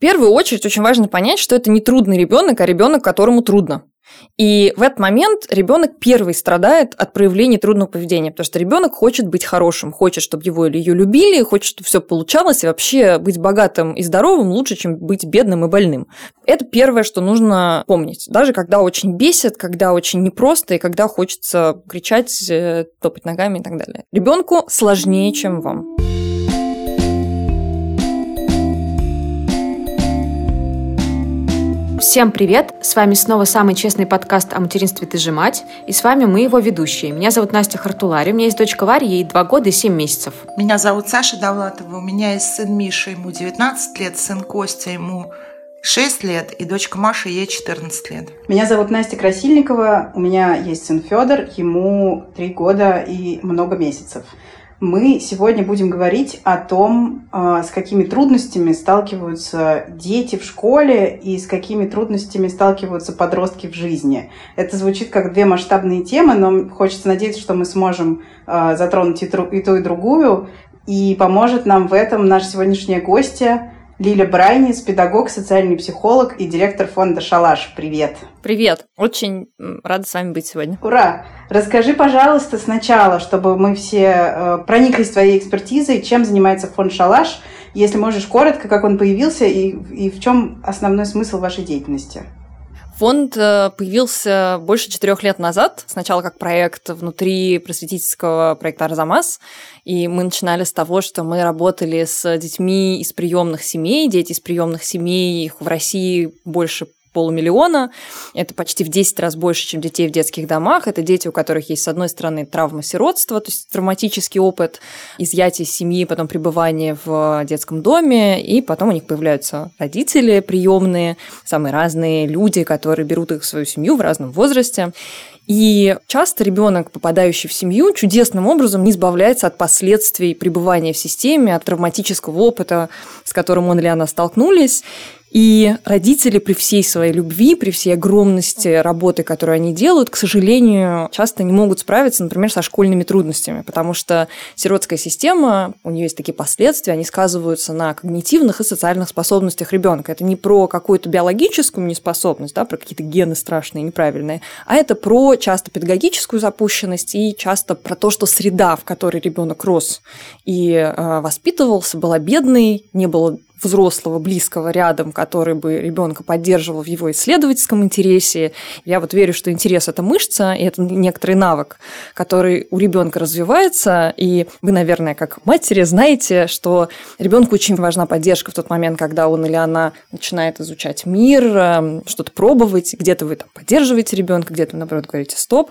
первую очередь очень важно понять, что это не трудный ребенок, а ребенок, которому трудно. И в этот момент ребенок первый страдает от проявления трудного поведения, потому что ребенок хочет быть хорошим, хочет, чтобы его или ее любили, хочет, чтобы все получалось, и вообще быть богатым и здоровым лучше, чем быть бедным и больным. Это первое, что нужно помнить. Даже когда очень бесит, когда очень непросто, и когда хочется кричать, э, топать ногами и так далее. Ребенку сложнее, чем вам. Всем привет! С вами снова самый честный подкаст о материнстве «Ты же мать», и с вами мы его ведущие. Меня зовут Настя Хартулари, у меня есть дочка Варя, ей 2 года и 7 месяцев. Меня зовут Саша Давлатова, у меня есть сын Миша, ему 19 лет, сын Костя, ему 6 лет, и дочка Маша, ей 14 лет. Меня зовут Настя Красильникова, у меня есть сын Федор, ему 3 года и много месяцев мы сегодня будем говорить о том, а, с какими трудностями сталкиваются дети в школе и с какими трудностями сталкиваются подростки в жизни. Это звучит как две масштабные темы, но хочется надеяться, что мы сможем а, затронуть и ту, и другую. И поможет нам в этом наш сегодняшняя гостья Лиля Брайниц, педагог, социальный психолог и директор фонда «Шалаш». Привет! Привет! Очень рада с вами быть сегодня. Ура! Расскажи, пожалуйста, сначала, чтобы мы все э, прониклись твоей экспертизой, чем занимается фонд «Шалаш», если можешь коротко, как он появился и, и в чем основной смысл вашей деятельности. Фонд э, появился больше четырех лет назад, сначала как проект внутри просветительского проекта «Арзамас», и мы начинали с того, что мы работали с детьми из приемных семей, дети из приемных семей, их в России больше полумиллиона. Это почти в 10 раз больше, чем детей в детских домах. Это дети, у которых есть, с одной стороны, травма сиротства, то есть травматический опыт изъятия семьи, потом пребывания в детском доме, и потом у них появляются родители приемные, самые разные люди, которые берут их в свою семью в разном возрасте. И часто ребенок, попадающий в семью, чудесным образом не избавляется от последствий пребывания в системе, от травматического опыта, с которым он или она столкнулись. И родители при всей своей любви, при всей огромности работы, которую они делают, к сожалению, часто не могут справиться, например, со школьными трудностями, потому что сиротская система, у нее есть такие последствия, они сказываются на когнитивных и социальных способностях ребенка. Это не про какую-то биологическую неспособность, да, про какие-то гены страшные, неправильные, а это про часто педагогическую запущенность и часто про то, что среда, в которой ребенок рос и э, воспитывался, была бедной, не было взрослого, близкого рядом, который бы ребенка поддерживал в его исследовательском интересе. Я вот верю, что интерес это мышца, и это некоторый навык, который у ребенка развивается. И вы, наверное, как матери знаете, что ребенку очень важна поддержка в тот момент, когда он или она начинает изучать мир, эм, что-то пробовать, где-то вы там поддерживаете ребенка, где-то, наоборот, говорите стоп.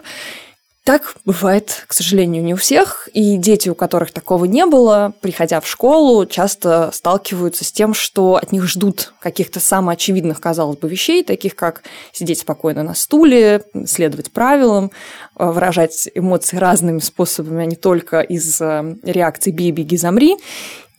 Так бывает, к сожалению, не у всех, и дети, у которых такого не было, приходя в школу, часто сталкиваются с тем, что от них ждут каких-то самоочевидных, казалось бы, вещей, таких как сидеть спокойно на стуле, следовать правилам, э, выражать эмоции разными способами, а не только из э, реакции «бей, беги, замри».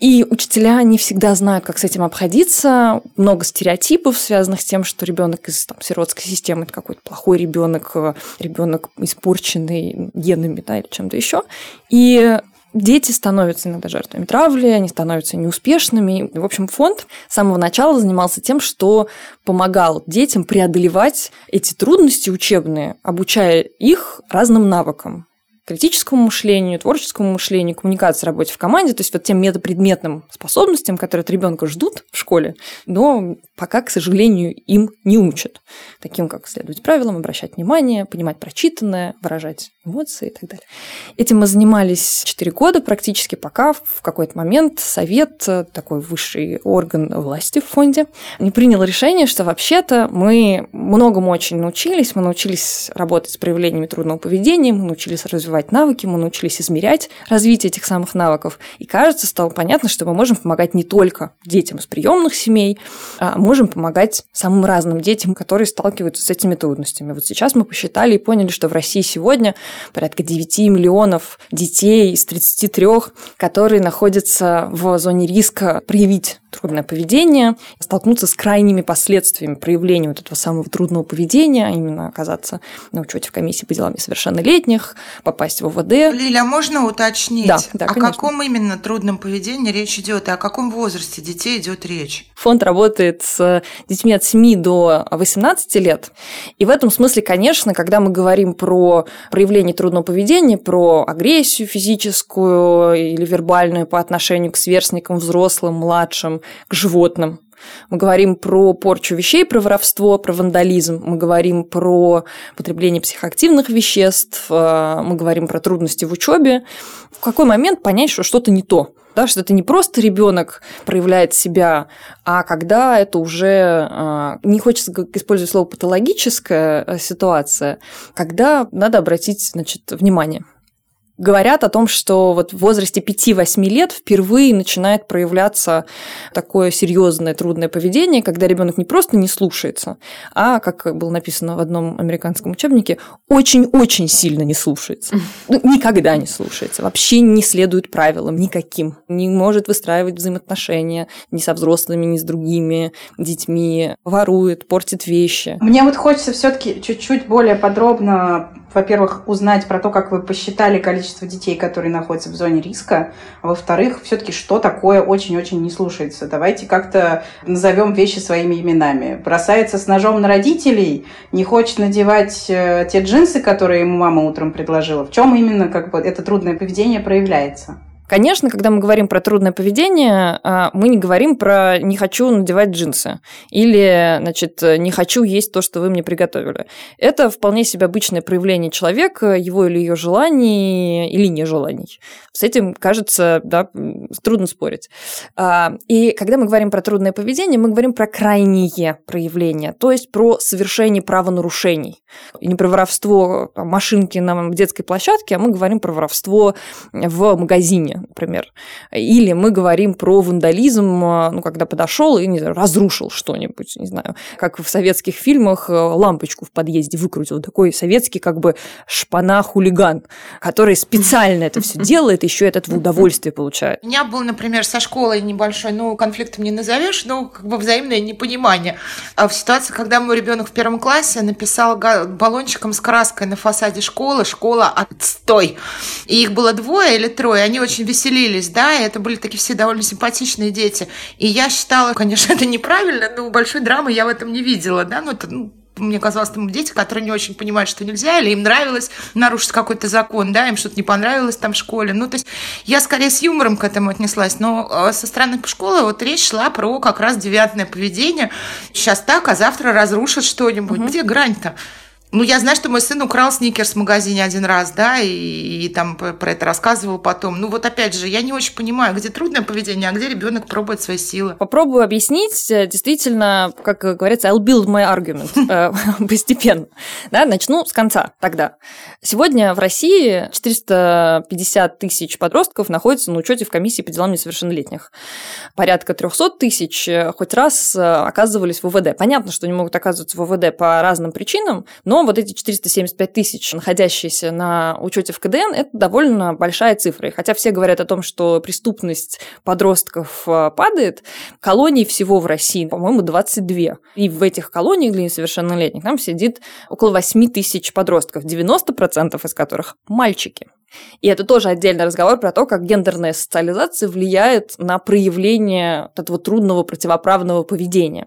И учителя не всегда знают, как с этим обходиться. Много стереотипов, связанных с тем, что ребенок из там, сиротской системы это какой-то плохой ребенок, э, ребенок испорченный генами да, или чем-то еще. И Дети становятся иногда жертвами травли, они становятся неуспешными. В общем, фонд с самого начала занимался тем, что помогал детям преодолевать эти трудности учебные, обучая их разным навыкам критическому мышлению, творческому мышлению, коммуникации, работе в команде, то есть вот тем метапредметным способностям, которые от ребенка ждут в школе, но пока, к сожалению, им не учат. Таким, как следовать правилам, обращать внимание, понимать прочитанное, выражать эмоции и так далее. Этим мы занимались 4 года практически, пока в какой-то момент совет, такой высший орган власти в фонде, не принял решение, что вообще-то мы многому очень научились, мы научились работать с проявлениями трудного поведения, мы научились развивать развивать навыки, мы научились измерять развитие этих самых навыков. И кажется, стало понятно, что мы можем помогать не только детям из приемных семей, а можем помогать самым разным детям, которые сталкиваются с этими трудностями. Вот сейчас мы посчитали и поняли, что в России сегодня порядка 9 миллионов детей из 33, которые находятся в зоне риска проявить трудное поведение, столкнуться с крайними последствиями проявления вот этого самого трудного поведения, а именно оказаться на учете в комиссии по делам несовершеннолетних, попасть в ОВД. Лиля, можно уточнить, да, да, о конечно. каком именно трудном поведении речь идет и о каком возрасте детей идет речь? Фонд работает с детьми от 7 до 18 лет. И в этом смысле, конечно, когда мы говорим про проявление трудного поведения, про агрессию физическую или вербальную по отношению к сверстникам, взрослым, младшим, к животным, мы говорим про порчу вещей, про воровство, про вандализм. Мы говорим про потребление психоактивных веществ. Э, мы говорим про трудности в учебе. В какой момент понять, что что-то не то? Да, что это не просто ребенок проявляет себя, а когда это уже, э, не хочется использовать слово патологическая э, ситуация, когда надо обратить значит, внимание говорят о том, что вот в возрасте 5-8 лет впервые начинает проявляться такое серьезное трудное поведение, когда ребенок не просто не слушается, а, как было написано в одном американском учебнике, очень-очень сильно не слушается. Ну, никогда не слушается, вообще не следует правилам никаким, не может выстраивать взаимоотношения ни со взрослыми, ни с другими детьми, ворует, портит вещи. Мне вот хочется все-таки чуть-чуть более подробно во-первых, узнать про то, как вы посчитали количество детей, которые находятся в зоне риска, а во-вторых, все-таки, что такое очень-очень не слушается. Давайте как-то назовем вещи своими именами. Бросается с ножом на родителей, не хочет надевать э, те джинсы, которые ему мама утром предложила. В чем именно как бы, это трудное поведение проявляется? Конечно, когда мы говорим про трудное поведение, а, мы не говорим про «не хочу надевать джинсы» или, значит, «не хочу есть то, что вы мне приготовили». Это вполне себе обычное проявление человека, его или ее желаний или нежеланий. С этим, кажется, да, трудно спорить. А, и когда мы говорим про трудное поведение, мы говорим про крайние проявления, то есть про совершение правонарушений. И не про воровство машинки на детской площадке, а мы говорим про воровство в магазине, например. Или мы говорим про вандализм, э, ну, когда подошел и не знаю, разрушил что-нибудь, не знаю, как в советских фильмах э, лампочку в подъезде выкрутил. Такой советский как бы шпана-хулиган, который специально это все делает, еще этот в удовольствие получает. У меня был, например, со школой небольшой, ну, конфликтом не назовешь, но как бы взаимное непонимание. А в ситуации, когда мой ребенок в первом классе написал баллончиком с краской на фасаде школы «Школа отстой». И их было двое или трое, они очень веселились, да, и это были такие все довольно симпатичные дети. И я считала, конечно, это неправильно, но большой драмы я в этом не видела, да, ну, это, ну, мне казалось, там дети, которые не очень понимают, что нельзя, или им нравилось нарушить какой-то закон, да, им что-то не понравилось там в школе. Ну, то есть я скорее с юмором к этому отнеслась, но э, со стороны школы вот речь шла про как раз девиантное поведение. Сейчас так, а завтра разрушат что-нибудь. Угу. Где грань-то? Ну, я знаю, что мой сын украл сникерс в магазине один раз, да, и, и там про это рассказывал потом. Ну, вот опять же, я не очень понимаю, где трудное поведение, а где ребенок пробует свои силы. Попробую объяснить, э, действительно, как говорится, I'll build my argument э, постепенно. Да, начну с конца тогда. Сегодня в России 450 тысяч подростков находятся на учете в комиссии по делам несовершеннолетних. Порядка 300 тысяч э, хоть раз оказывались в УВД. Понятно, что они могут оказываться в УВД по разным причинам, но вот эти 475 тысяч, находящиеся на учете в КДН, это довольно большая цифра. И хотя все говорят о том, что преступность подростков э, падает, колоний всего в России, по-моему, 22. И в этих колониях для несовершеннолетних там сидит около 8 тысяч подростков, 90% из которых мальчики. И это тоже отдельный разговор про то, как гендерная социализация влияет на проявление этого трудного противоправного поведения.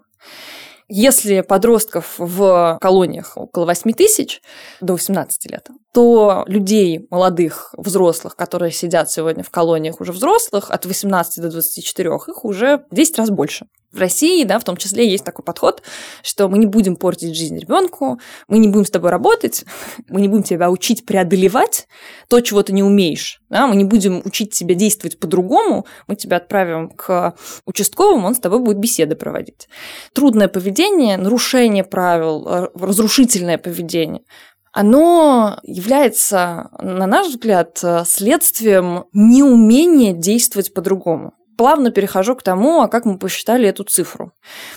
Если подростков в колониях около 8 тысяч до 18 лет, то людей молодых, взрослых, которые сидят сегодня в колониях уже взрослых, от 18 до 24, их уже в 10 раз больше. В России, да, в том числе есть такой подход, что мы не будем портить жизнь ребенку, мы не будем с тобой работать, мы не будем тебя учить преодолевать то, чего ты не умеешь, да, мы не будем учить тебя действовать по-другому, мы тебя отправим к участковому, он с тобой будет беседы проводить. Трудное поведение, нарушение правил, э, разрушительное поведение оно является, на наш взгляд, следствием неумения действовать по-другому. Плавно перехожу к тому, а как мы посчитали эту цифру.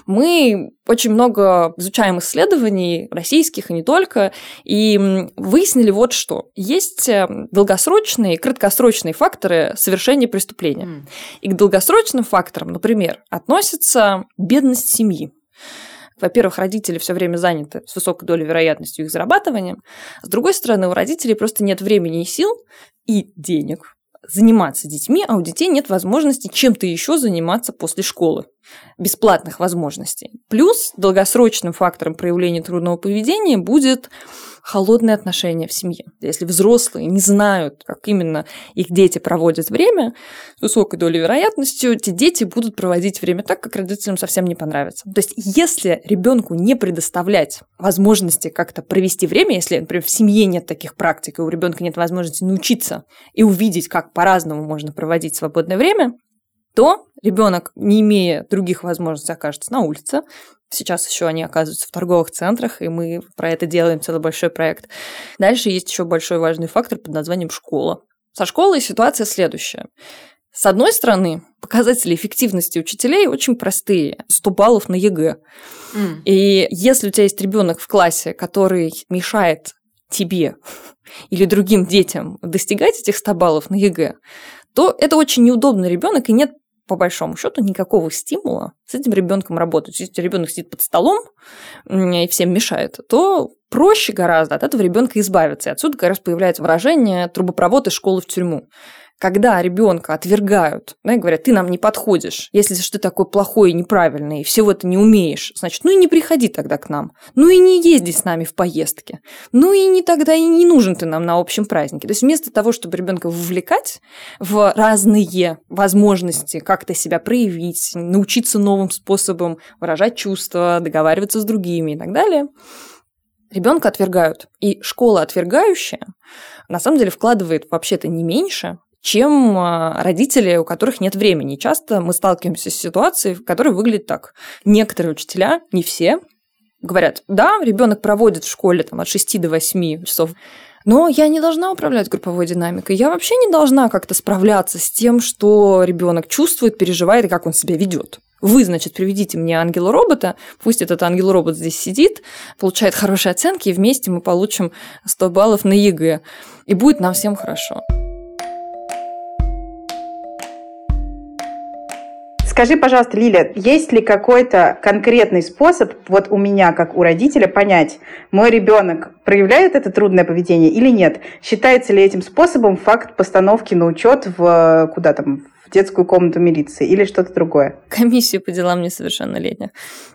Мы очень много изучаем исследований, российских и не только, и выяснили вот что. Есть э, долгосрочные и краткосрочные факторы совершения преступления. Mm. И к долгосрочным факторам, например, относится бедность семьи. Во-первых, родители все время заняты с высокой долей вероятностью их зарабатывания. С другой стороны, у родителей просто нет времени и сил и денег заниматься детьми, а у детей нет возможности чем-то еще заниматься после школы. Бесплатных возможностей. Плюс долгосрочным фактором проявления трудного поведения будет холодные отношения в семье. Если взрослые не знают, как именно их дети проводят время, с высокой долей вероятностью эти дети будут проводить время так, как родителям совсем не понравится. То есть, если ребенку не предоставлять возможности как-то провести время, если, например, в семье нет таких практик, и у ребенка нет возможности научиться и увидеть, как по-разному можно проводить свободное время, то ребенок, не имея других возможностей, окажется на улице, Сейчас еще они оказываются в торговых центрах, и мы про это делаем целый большой проект. Дальше есть еще большой важный фактор под названием школа. Со школой ситуация следующая. С одной стороны, показатели эффективности учителей очень простые. 100 баллов на ЕГЭ. Mm. И если у тебя есть ребенок в классе, который мешает тебе или другим детям достигать этих 100 баллов на ЕГЭ, то это очень неудобный ребенок, и нет по большому счету никакого стимула с этим ребенком работать. Если ребенок сидит под столом и всем мешает, то проще гораздо от этого ребенка избавиться. И отсюда как раз появляется выражение трубопровод из школы в тюрьму когда ребенка отвергают, да, и говорят, ты нам не подходишь, если ты такой плохой и неправильный, и всего это не умеешь, значит, ну и не приходи тогда к нам, ну и не езди с нами в поездке, ну и не тогда и не нужен ты нам на общем празднике. То есть вместо того, чтобы ребенка вовлекать в разные возможности как-то себя проявить, научиться новым способом выражать чувства, договариваться с другими и так далее, ребенка отвергают. И школа отвергающая на самом деле вкладывает вообще-то не меньше, чем а, родители, у которых нет времени. Часто мы сталкиваемся с ситуацией, в которой выглядит так. Некоторые учителя, не все, говорят, да, ребенок проводит в школе там, от 6 до 8 часов, но я не должна управлять групповой динамикой. Я вообще не должна как-то справляться с тем, что ребенок чувствует, переживает и как он себя ведет. Вы, значит, приведите мне ангела-робота, пусть этот ангел-робот здесь сидит, получает хорошие оценки, и вместе мы получим 100 баллов на ЕГЭ. И будет нам всем хорошо. Скажи, пожалуйста, Лиля, есть ли какой-то конкретный способ, вот у меня, как у родителя, понять, мой ребенок проявляет это трудное поведение или нет? Считается ли этим способом факт постановки на учет в куда там, в детскую комнату милиции или что-то другое? Комиссию по делам несовершеннолетних.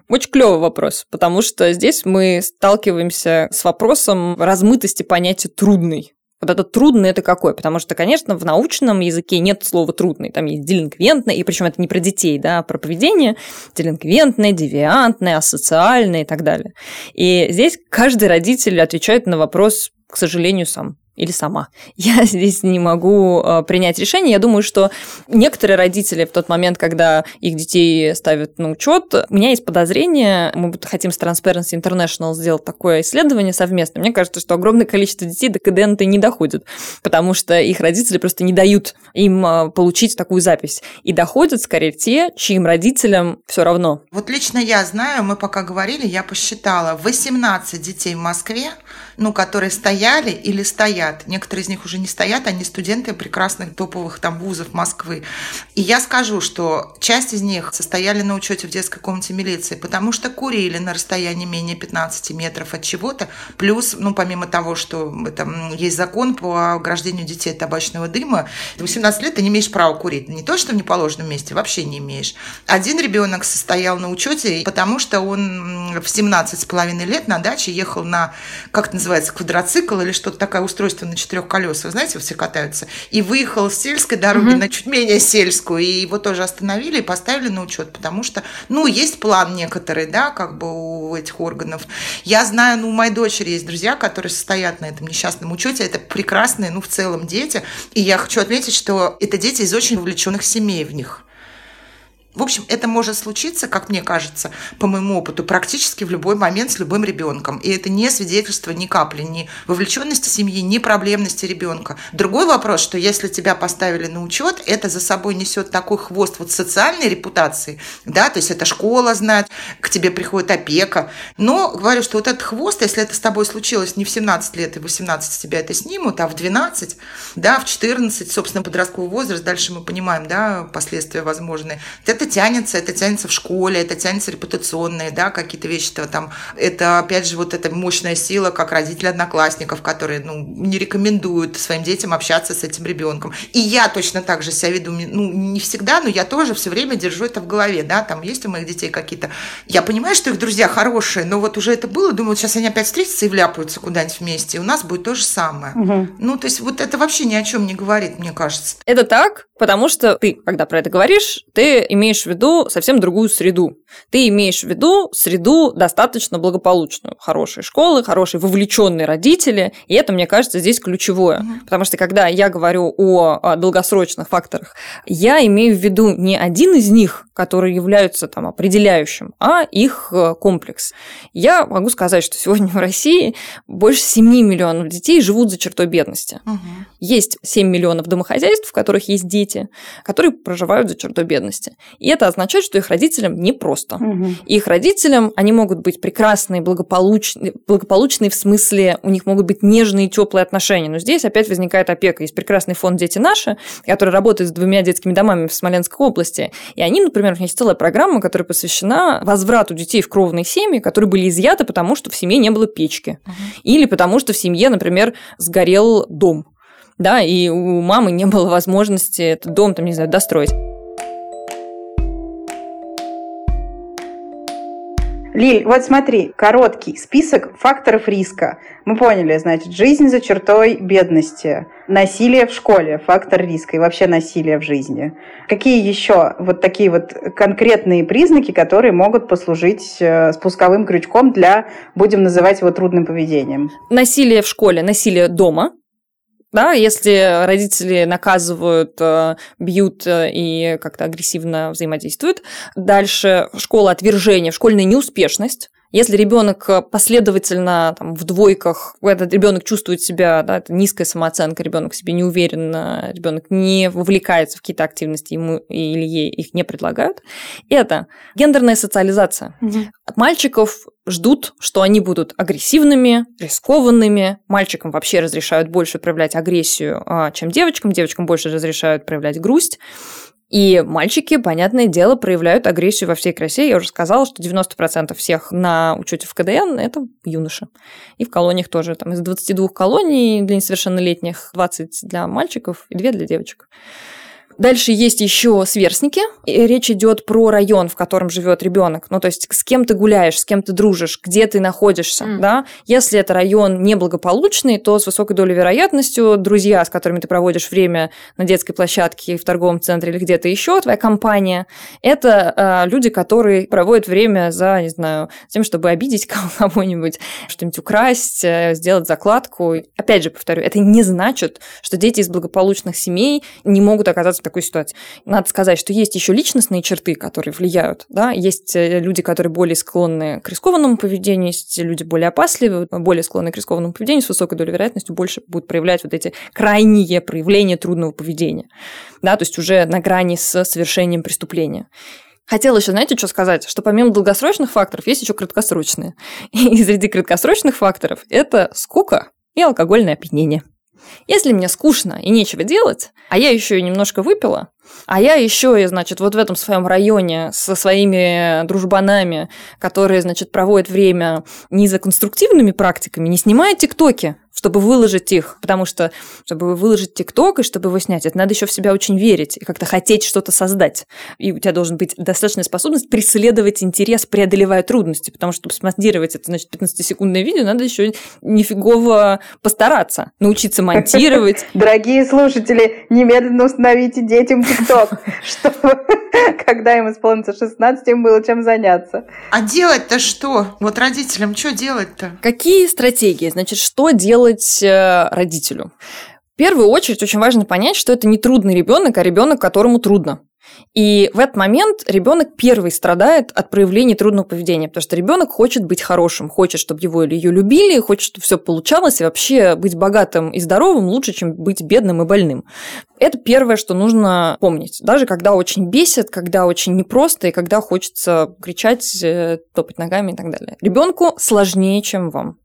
Очень клевый вопрос, потому что здесь мы сталкиваемся с вопросом размытости понятия «трудный». Вот это трудный это какой? Потому что, конечно, в научном языке нет слова трудный. Там есть делинквентный, и причем это не про детей, да, а про поведение. Делинквентное, девиантное, асоциальное и так далее. И здесь каждый родитель отвечает на вопрос, к сожалению, сам или сама. Я здесь не могу э, принять решение. Я думаю, что некоторые родители в тот момент, когда их детей ставят на учет, у меня есть подозрение, мы хотим с Transparency International сделать такое исследование совместно. Мне кажется, что огромное количество детей до КДН не доходит, потому что их родители просто не дают им э, получить такую запись. И доходят скорее те, чьим родителям все равно. Вот лично я знаю, мы пока говорили, я посчитала, 18 детей в Москве, ну, которые стояли или стоят. Некоторые из них уже не стоят, они студенты прекрасных топовых там вузов Москвы. И я скажу, что часть из них состояли на учете в детской комнате милиции, потому что курили на расстоянии менее 15 метров от чего-то. Плюс, ну, помимо того, что это, есть закон по ограждению детей от табачного дыма, 18 лет ты не имеешь права курить. Не то, что в неположенном месте, вообще не имеешь. Один ребенок состоял на учете, потому что он в 17 с половиной лет на даче ехал на, как это называется, квадроцикл или что-то такое устройство на четырех колесах, знаете, все катаются, и выехал с сельской дороги угу. на чуть менее сельскую, и его тоже остановили и поставили на учет, потому что, ну, есть план некоторый, да, как бы у этих органов. Я знаю, ну, у моей дочери есть друзья, которые состоят на этом несчастном учете, это прекрасные, ну, в целом дети, и я хочу отметить, что это дети из очень увлеченных семей в них. В общем, это может случиться, как мне кажется, по моему опыту, практически в любой момент с любым ребенком. И это не свидетельство ни капли, ни вовлеченности семьи, ни проблемности ребенка. Другой вопрос, что если тебя поставили на учет, это за собой несет такой хвост вот социальной репутации, да, то есть это школа знает, к тебе приходит опека. Но говорю, что вот этот хвост, если это с тобой случилось не в 17 лет и 18 тебя это снимут, а в 12, да, в 14, собственно, подростковый возраст, дальше мы понимаем, да, последствия возможные. Это тянется, это тянется в школе, это тянется репутационные, да, какие-то вещи -то там. Это, опять же, вот эта мощная сила, как родители одноклассников, которые, ну, не рекомендуют своим детям общаться с этим ребенком. И я точно так же себя веду, ну, не всегда, но я тоже все время держу это в голове, да, там есть у моих детей какие-то... Я понимаю, что их друзья хорошие, но вот уже это было, думаю, вот сейчас они опять встретятся и вляпаются куда-нибудь вместе, и у нас будет то же самое. Угу. Ну, то есть вот это вообще ни о чем не говорит, мне кажется. Это так, потому что ты, когда про это говоришь, ты имеешь в виду совсем другую среду. Ты имеешь в виду среду достаточно благополучную. Хорошие школы, хорошие вовлеченные родители. И это, мне кажется, здесь ключевое. Mm-hmm. Потому что когда я говорю о, о долгосрочных факторах, я имею в виду не один из них, которые являются там определяющим, а их э, комплекс. Я могу сказать, что сегодня в России больше 7 миллионов детей живут за чертой бедности. Угу. Есть 7 миллионов домохозяйств, в которых есть дети, которые проживают за чертой бедности. И это означает, что их родителям непросто. Угу. Их родителям они могут быть прекрасные, благополучные, благополучные в смысле, у них могут быть нежные, теплые отношения. Но здесь опять возникает опека. Есть прекрасный фонд «Дети наши», который работает с двумя детскими домами в Смоленской области. И они, например, у них есть целая программа, которая посвящена возврату детей в кровные семьи, которые были изъяты, потому что в семье не было печки. Угу. Или потому что в семье, например, сгорел дом да, и у мамы не было возможности этот дом, там, не знаю, достроить. Лиль, вот смотри, короткий список факторов риска. Мы поняли, значит, жизнь за чертой бедности, насилие в школе, фактор риска и вообще насилие в жизни. Какие еще вот такие вот конкретные признаки, которые могут послужить э, спусковым крючком для, будем называть его трудным поведением? Насилие в школе, насилие дома, да, если родители наказывают, э, бьют э, и как-то агрессивно взаимодействуют. Дальше школа отвержения, школьная неуспешность. Если ребенок последовательно там, в двойках, этот ребенок чувствует себя, да, это низкая самооценка, ребенок себе не уверен, ребенок не вовлекается в какие-то активности, ему или ей их не предлагают, это гендерная социализация. Угу. От мальчиков ждут, что они будут агрессивными, рискованными. Мальчикам вообще разрешают больше проявлять агрессию, а, чем девочкам. Девочкам больше разрешают проявлять грусть. И мальчики, понятное дело, проявляют агрессию во всей красе. Я уже сказала, что 90% всех на учете в КДН – это юноши. И в колониях тоже. Там из 22 колоний для несовершеннолетних 20 для мальчиков и 2 для девочек. Дальше есть еще сверстники. И речь идет про район, в котором живет ребенок. Ну, то есть с кем ты гуляешь, с кем ты дружишь, где ты находишься. Mm. Да? Если это район неблагополучный, то с высокой долей вероятностью друзья, с которыми ты проводишь время на детской площадке, в торговом центре или где-то еще, твоя компания, это э, люди, которые проводят время за, не знаю, тем, чтобы обидеть кого-нибудь, что-нибудь украсть, э, сделать закладку. Опять же, повторю, это не значит, что дети из благополучных семей не могут оказаться в такой ситуации. Надо сказать, что есть еще личностные черты, которые влияют. Да? Есть э, люди, которые более склонны к рискованному поведению, есть люди более опасливые, более склонны к рискованному поведению, с высокой долей вероятности больше будут проявлять вот эти крайние проявления трудного поведения. Да? То есть уже на грани с совершением преступления. Хотела еще, знаете, что сказать? Что помимо долгосрочных факторов есть еще краткосрочные. И среди краткосрочных факторов это скука и алкогольное опьянение. Если мне скучно и нечего делать, а я еще и немножко выпила, а я еще и, значит, вот в этом своем районе со своими дружбанами, которые, значит, проводят время не за конструктивными практиками, не снимая тиктоки, чтобы выложить их, потому что, чтобы выложить ТикТок и чтобы его снять, это надо еще в себя очень верить и как-то хотеть что-то создать. И у тебя должен быть достаточная способность преследовать интерес, преодолевая трудности, потому что, чтобы смонтировать это, значит, 15-секундное видео, надо еще нифигово постараться, научиться монтировать. Дорогие слушатели, немедленно установите детям ТикТок, чтобы когда им исполнится 16, им было чем заняться. А делать-то что? Вот родителям что делать-то? Какие стратегии? Значит, что делать э, родителю? В первую очередь очень важно понять, что это не трудный ребенок, а ребенок, которому трудно. И в этот момент ребенок первый страдает от проявления трудного поведения, потому что ребенок хочет быть хорошим, хочет, чтобы его или ее любили, хочет, чтобы все получалось, и вообще быть богатым и здоровым лучше, чем быть бедным и больным. Это первое, что нужно помнить. Даже когда очень бесит, когда очень непросто, и когда хочется кричать, э, топать ногами и так далее. Ребенку сложнее, чем вам.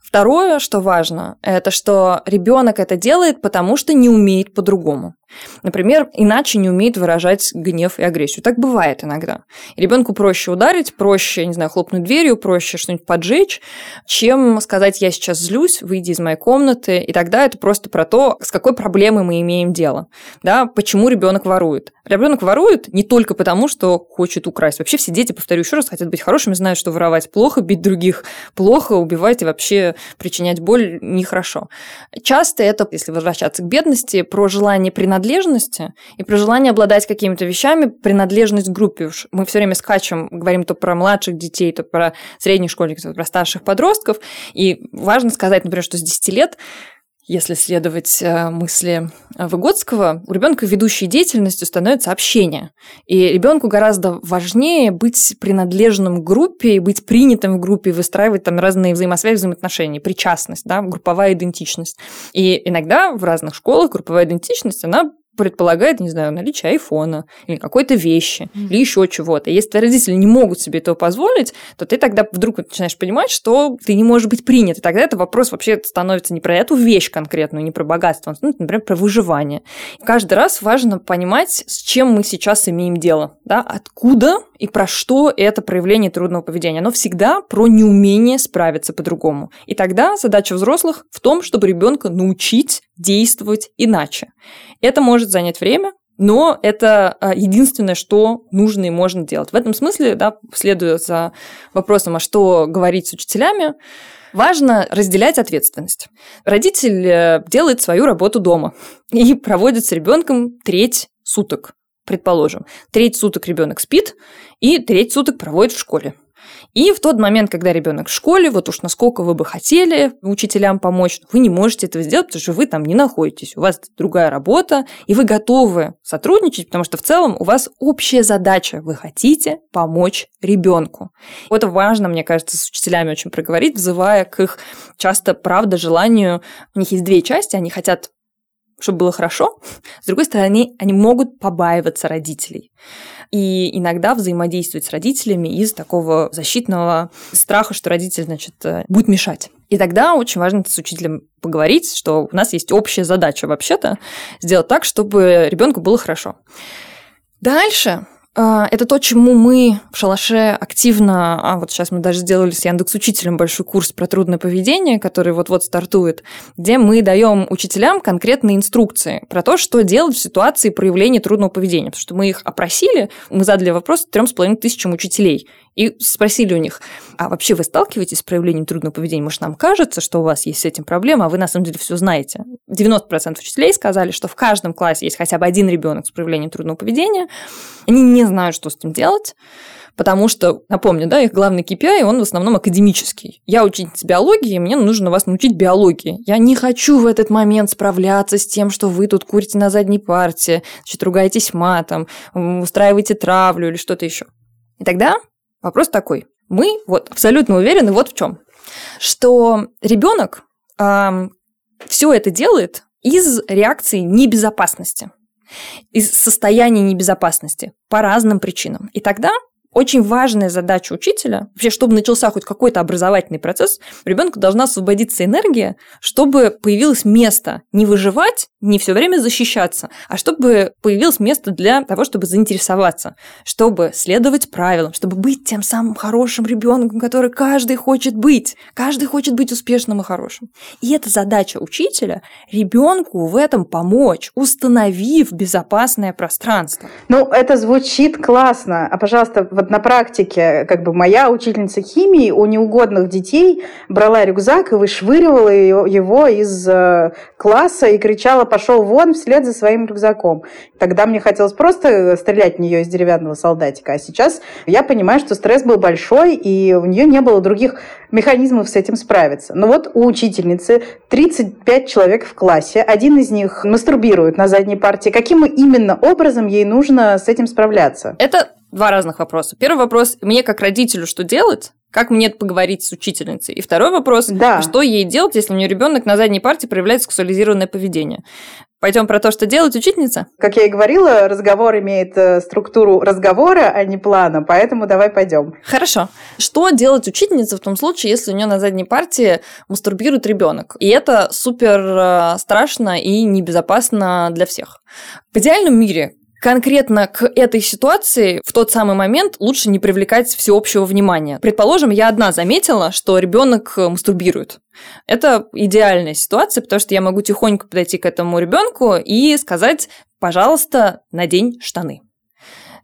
Второе, что важно, это что ребенок это делает, потому что не умеет по-другому. Например, иначе не умеет выражать гнев и агрессию. Так бывает иногда. ребенку проще ударить, проще, не знаю, хлопнуть дверью, проще что-нибудь поджечь, чем сказать «я сейчас злюсь, выйди из моей комнаты». И тогда это просто про то, с какой проблемой мы имеем дело. Да, почему ребенок ворует. Ребенок ворует не только потому, что хочет украсть. Вообще все дети, повторю еще раз, хотят быть хорошими, знают, что воровать плохо, бить других плохо, убивать и вообще причинять боль нехорошо. Часто это, если возвращаться к бедности, про желание принадлежать принадлежности и про желание обладать какими-то вещами, принадлежность к группе. Мы все время скачем, говорим то про младших детей, то про средних школьников, то про старших подростков. И важно сказать, например, что с 10 лет если следовать э, мысли Выгодского, у ребенка ведущей деятельностью становится общение. И ребенку гораздо важнее быть принадлежным группе и быть принятым в группе, выстраивать там разные взаимосвязи, взаимоотношения, причастность, да, групповая идентичность. И иногда в разных школах групповая идентичность, она предполагает, не знаю, наличие айфона или какой-то вещи, mm-hmm. или еще чего-то. Если родители не могут себе этого позволить, то ты тогда вдруг начинаешь понимать, что ты не можешь быть принят. И тогда это вопрос вообще становится не про эту вещь конкретную, не про богатство, ну, например, про выживание. И каждый раз важно понимать, с чем мы сейчас имеем дело, да, откуда и про что это проявление трудного поведения. Оно всегда про неумение справиться по-другому. И тогда задача взрослых в том, чтобы ребенка научить действовать иначе. Это может занять время, но это а, единственное, что нужно и можно делать. В этом смысле, да, следуя за вопросом, а что говорить с учителями, важно разделять ответственность. Родитель э, делает свою работу дома и проводит с ребенком треть суток, предположим. Треть суток ребенок спит, и треть суток проводит в школе. И в тот момент, когда ребенок в школе, вот уж насколько вы бы хотели учителям помочь, вы не можете этого сделать, потому что вы там не находитесь, у вас другая работа, и вы готовы сотрудничать, потому что в целом у вас общая задача, вы хотите помочь ребенку. Это важно, мне кажется, с учителями очень проговорить, взывая к их часто, правда, желанию. У них есть две части, они хотят чтобы было хорошо. С другой стороны, они могут побаиваться родителей. И иногда взаимодействовать с родителями из такого защитного страха, что родитель, значит, э, будет мешать. И тогда очень важно с учителем поговорить, что у нас есть общая задача вообще-то сделать так, чтобы ребенку было хорошо. Дальше это то, чему мы в шалаше активно, а вот сейчас мы даже сделали с Яндекс Учителем большой курс про трудное поведение, который вот-вот стартует, где мы даем учителям конкретные инструкции про то, что делать в ситуации проявления трудного поведения. Потому что мы их опросили, мы задали вопрос трем с половиной тысячам учителей и спросили у них, а вообще вы сталкиваетесь с проявлением трудного поведения? Может, нам кажется, что у вас есть с этим проблема, а вы на самом деле все знаете? 90% учителей сказали, что в каждом классе есть хотя бы один ребенок с проявлением трудного поведения. Они не знают, что с этим делать. Потому что, напомню, да, их главный KPI, он в основном академический. Я учительница биологии, мне нужно вас научить биологии. Я не хочу в этот момент справляться с тем, что вы тут курите на задней парте, значит, ругаетесь матом, устраиваете травлю или что-то еще. И тогда Вопрос такой. Мы вот абсолютно уверены вот в чем. Что ребенок э, все это делает из реакции небезопасности, из состояния небезопасности по разным причинам. И тогда очень важная задача учителя, вообще, чтобы начался хоть какой-то образовательный процесс, у ребенка должна освободиться энергия, чтобы появилось место не выживать, не все время защищаться, а чтобы появилось место для того, чтобы заинтересоваться, чтобы следовать правилам, чтобы быть тем самым хорошим ребенком, который каждый хочет быть. Каждый хочет быть успешным и хорошим. И это задача учителя ребенку в этом помочь, установив безопасное пространство. Ну, это звучит классно. А, пожалуйста, вот вот на практике, как бы моя учительница химии у неугодных детей брала рюкзак и вышвыривала его из э, класса и кричала «пошел вон» вслед за своим рюкзаком. Тогда мне хотелось просто стрелять в нее из деревянного солдатика. А сейчас я понимаю, что стресс был большой, и у нее не было других механизмов с этим справиться. Но вот у учительницы 35 человек в классе, один из них мастурбирует на задней партии. Каким именно образом ей нужно с этим справляться? Это два разных вопроса. Первый вопрос, мне как родителю что делать? Как мне поговорить с учительницей? И второй вопрос, да. что ей делать, если у нее ребенок на задней партии проявляет сексуализированное поведение? Пойдем про то, что делать учительница? Как я и говорила, разговор имеет э, структуру разговора, а не плана, поэтому давай пойдем. Хорошо. Что делать учительница в том случае, если у нее на задней партии мастурбирует ребенок? И это супер э, страшно и небезопасно для всех. В идеальном мире конкретно к этой ситуации в тот самый момент лучше не привлекать всеобщего внимания. Предположим, я одна заметила, что ребенок э, мастурбирует. Это идеальная ситуация, потому что я могу тихонько подойти к этому ребенку и сказать, пожалуйста, надень штаны.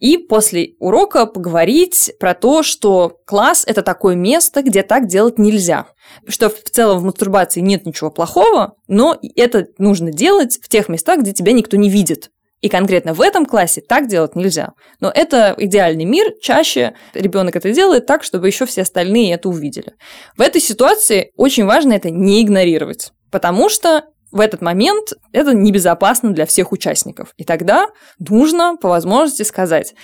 И после урока поговорить про то, что класс – это такое место, где так делать нельзя. Что в целом в мастурбации нет ничего плохого, но это нужно делать в тех местах, где тебя никто не видит. И конкретно в этом классе так делать нельзя. Но это идеальный мир. Чаще ребенок это делает так, чтобы еще все остальные это увидели. В этой ситуации очень важно это не игнорировать. Потому что в этот момент это небезопасно для всех участников. И тогда нужно по возможности сказать,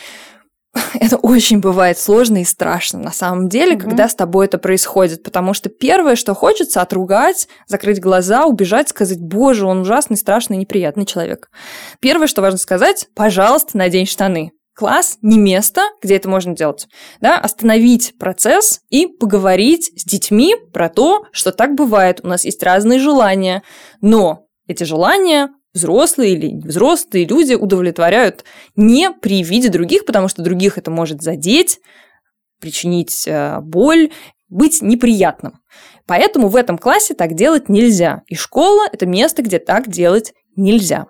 это очень бывает сложно и страшно на самом деле, угу. когда с тобой это происходит, потому что первое, что хочется, отругать, закрыть глаза, убежать, сказать, боже, он ужасный, страшный, неприятный человек. Первое, что важно сказать, пожалуйста, надень штаны. Класс не место, где это можно делать. Да, остановить процесс и поговорить с детьми про то, что так бывает. У нас есть разные желания, но эти желания взрослые или взрослые люди удовлетворяют не при виде других, потому что других это может задеть, причинить э, боль, быть неприятным. Поэтому в этом классе так делать нельзя. И школа – это место, где так делать нельзя.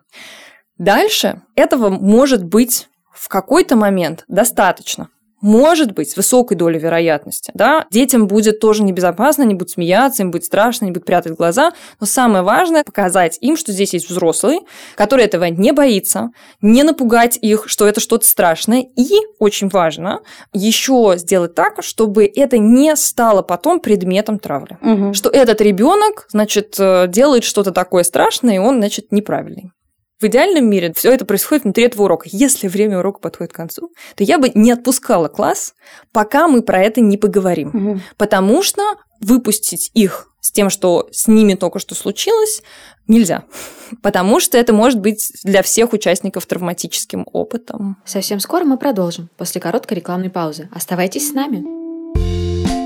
Дальше этого может быть в какой-то момент достаточно может быть, с высокой долей вероятности, да, детям будет тоже небезопасно, они будут смеяться, им будет страшно, они будут прятать глаза, но самое важное – показать им, что здесь есть взрослый, который этого не боится, не напугать их, что это что-то страшное, и, очень важно, еще сделать так, чтобы это не стало потом предметом травли. Угу. Что этот ребенок, значит, э, делает что-то такое страшное, и он, значит, неправильный. В идеальном мире все это происходит внутри этого урока. Если время урока подходит к концу, то я бы не отпускала класс, пока мы про это не поговорим. Угу. Потому что выпустить их с тем, что с ними только что случилось, нельзя. Потому что это может быть для всех участников травматическим опытом. Совсем скоро мы продолжим, после короткой рекламной паузы. Оставайтесь с нами.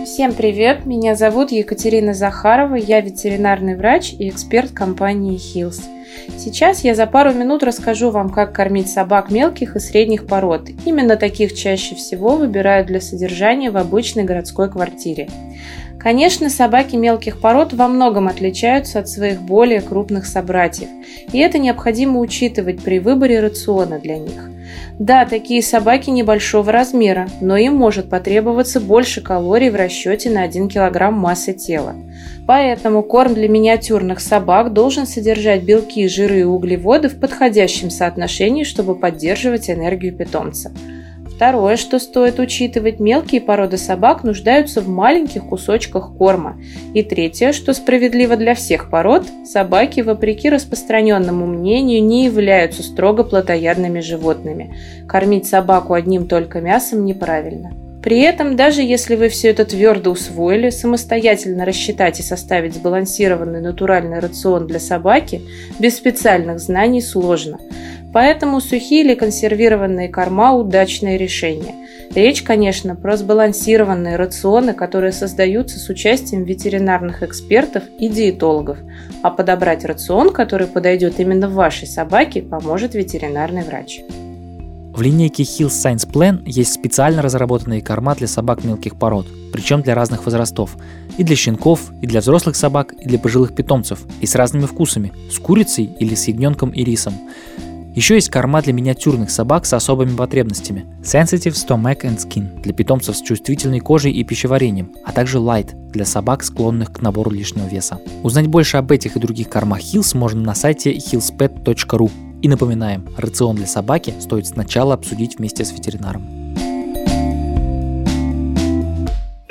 Всем привет! Меня зовут Екатерина Захарова, я ветеринарный врач и эксперт компании Hills. Сейчас я за пару минут расскажу вам, как кормить собак мелких и средних пород. Именно таких чаще всего выбирают для содержания в обычной городской квартире. Конечно, собаки мелких пород во многом отличаются от своих более крупных собратьев, и это необходимо учитывать при выборе рациона для них. Да, такие собаки небольшого размера, но им может потребоваться больше калорий в расчете на 1 кг массы тела. Поэтому корм для миниатюрных собак должен содержать белки, жиры и углеводы в подходящем соотношении, чтобы поддерживать энергию питомца. Второе, что стоит учитывать, мелкие породы собак нуждаются в маленьких кусочках корма. И третье, что справедливо для всех пород, собаки, вопреки распространенному мнению, не являются строго плотоядными животными. Кормить собаку одним только мясом неправильно. При этом, даже если вы все это твердо усвоили, самостоятельно рассчитать и составить сбалансированный натуральный рацион для собаки без специальных знаний сложно. Поэтому сухие или консервированные корма – удачное решение. Речь, конечно, про сбалансированные рационы, которые создаются с участием ветеринарных экспертов и диетологов. А подобрать рацион, который подойдет именно вашей собаке, поможет ветеринарный врач. В линейке Hills Science Plan есть специально разработанные корма для собак мелких пород, причем для разных возрастов. И для щенков, и для взрослых собак, и для пожилых питомцев, и с разными вкусами, с курицей или с ягненком и рисом. Еще есть корма для миниатюрных собак с особыми потребностями. Sensitive Stomach and Skin для питомцев с чувствительной кожей и пищеварением, а также Light для собак, склонных к набору лишнего веса. Узнать больше об этих и других кормах Hills можно на сайте hillspet.ru. И напоминаем, рацион для собаки стоит сначала обсудить вместе с ветеринаром.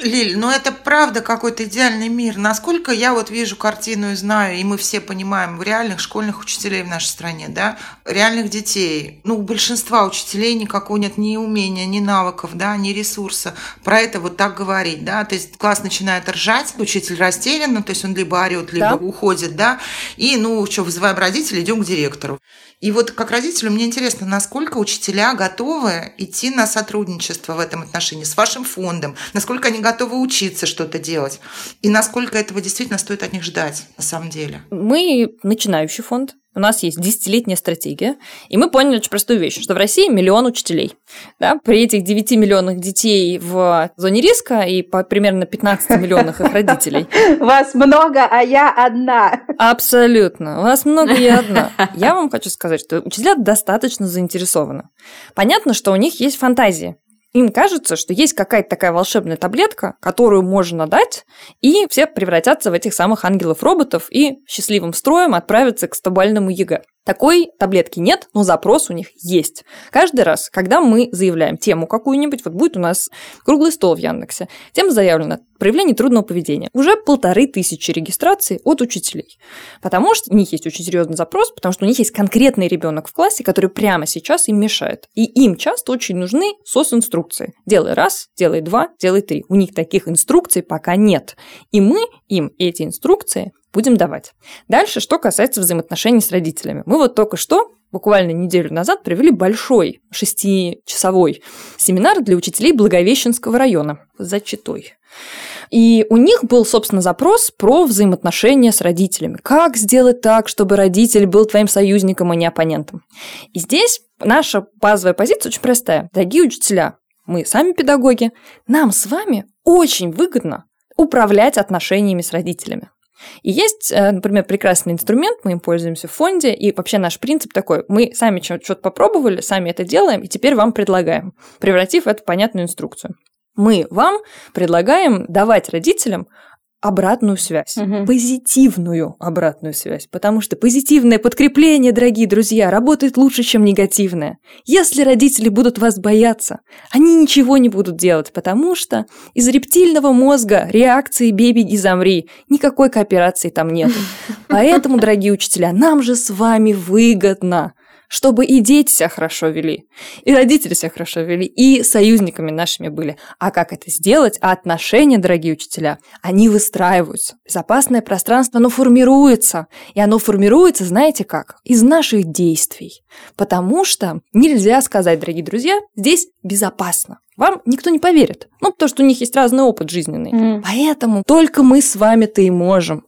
Лиль, ну это правда какой-то идеальный мир. Насколько я вот вижу картину и знаю, и мы все понимаем, в реальных школьных учителей в нашей стране, да, реальных детей, ну, у большинства учителей никакого нет ни умения, ни навыков, да, ни ресурса про это вот так говорить, да, то есть класс начинает ржать, учитель растерян, ну, то есть он либо орет, либо да. уходит, да, и, ну, что, вызываем родителей, идем к директору. И вот как родителю мне интересно, насколько учителя готовы идти на сотрудничество в этом отношении с вашим фондом, насколько они готовы учиться что-то делать, и насколько этого действительно стоит от них ждать на самом деле. Мы начинающий фонд, у нас есть десятилетняя стратегия, и мы поняли очень простую вещь, что в России миллион учителей. Да? При этих 9 миллионах детей в зоне риска и по примерно 15 миллионах их родителей. Вас много, а я одна. Абсолютно. Вас много, я одна. Я вам хочу сказать, что учителя достаточно заинтересованы. Понятно, что у них есть фантазии. Им кажется, что есть какая-то такая волшебная таблетка, которую можно дать, и все превратятся в этих самых ангелов-роботов и счастливым строем отправятся к стобалльному ЕГЭ. Такой таблетки нет, но запрос у них есть. Каждый раз, когда мы заявляем тему какую-нибудь, вот будет у нас круглый стол в Яндексе, тема заявлена проявление трудного поведения. Уже полторы тысячи регистраций от учителей. Потому что у них есть очень серьезный запрос, потому что у них есть конкретный ребенок в классе, который прямо сейчас им мешает. И им часто очень нужны SOS-инструкции. Делай раз, делай два, делай три. У них таких инструкций пока нет. И мы им эти инструкции будем давать. Дальше, что касается взаимоотношений с родителями. Мы вот только что буквально неделю назад провели большой шестичасовой семинар для учителей Благовещенского района за Читой. И у них был, собственно, запрос про взаимоотношения с родителями. Как сделать так, чтобы родитель был твоим союзником, а не оппонентом? И здесь наша базовая позиция очень простая. Дорогие учителя, мы сами педагоги, нам с вами очень выгодно управлять отношениями с родителями. И есть, э, например, прекрасный инструмент, мы им пользуемся в фонде, и вообще наш принцип такой, мы сами что-то попробовали, сами это делаем, и теперь вам предлагаем, превратив это в понятную инструкцию. Мы вам предлагаем давать родителям обратную связь, угу. позитивную обратную связь, потому что позитивное подкрепление, дорогие друзья, работает лучше, чем негативное. Если родители будут вас бояться, они ничего не будут делать, потому что из рептильного мозга реакции «бей, беги, замри» никакой кооперации там нет. Поэтому, дорогие учителя, нам же с вами выгодно чтобы и дети себя хорошо вели, и родители себя хорошо вели, и союзниками нашими были. А как это сделать? А отношения, дорогие учителя, они выстраиваются. Безопасное пространство, оно формируется. И оно формируется, знаете как? Из наших действий. Потому что нельзя сказать, дорогие друзья, здесь безопасно. Вам никто не поверит. Ну, потому что у них есть разный опыт жизненный. Mm. Поэтому только мы с вами-то и можем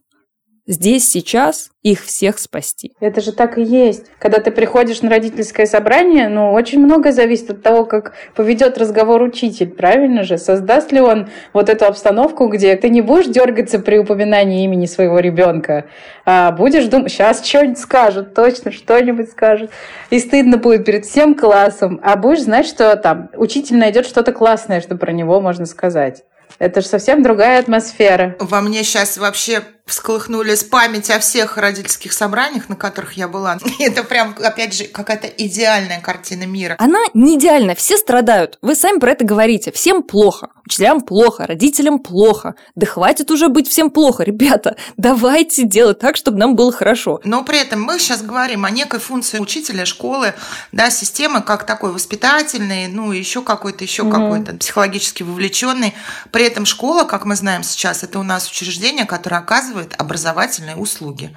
здесь, сейчас их всех спасти. Это же так и есть. Когда ты приходишь на родительское собрание, ну, очень много зависит от того, как поведет разговор учитель, правильно же? Создаст ли он вот эту обстановку, где ты не будешь дергаться при упоминании имени своего ребенка, а будешь думать, сейчас что-нибудь скажут, точно что-нибудь скажут, и стыдно будет перед всем классом, а будешь знать, что там учитель найдет что-то классное, что про него можно сказать. Это же совсем другая атмосфера. Во мне сейчас вообще всколыхнулись память о всех родительских собраниях, на которых я была. Это прям, опять же, какая-то идеальная картина мира. Она не идеальная, все страдают. Вы сами про это говорите. Всем плохо. Учителям плохо, родителям плохо. Да хватит уже быть всем плохо, ребята. Давайте делать так, чтобы нам было хорошо. Но при этом мы сейчас говорим о некой функции учителя, школы, да, системы как такой воспитательный, ну, еще какой-то, еще угу. какой-то психологически вовлеченный. При этом школа, как мы знаем сейчас, это у нас учреждение, которое оказывает оказывает образовательные услуги.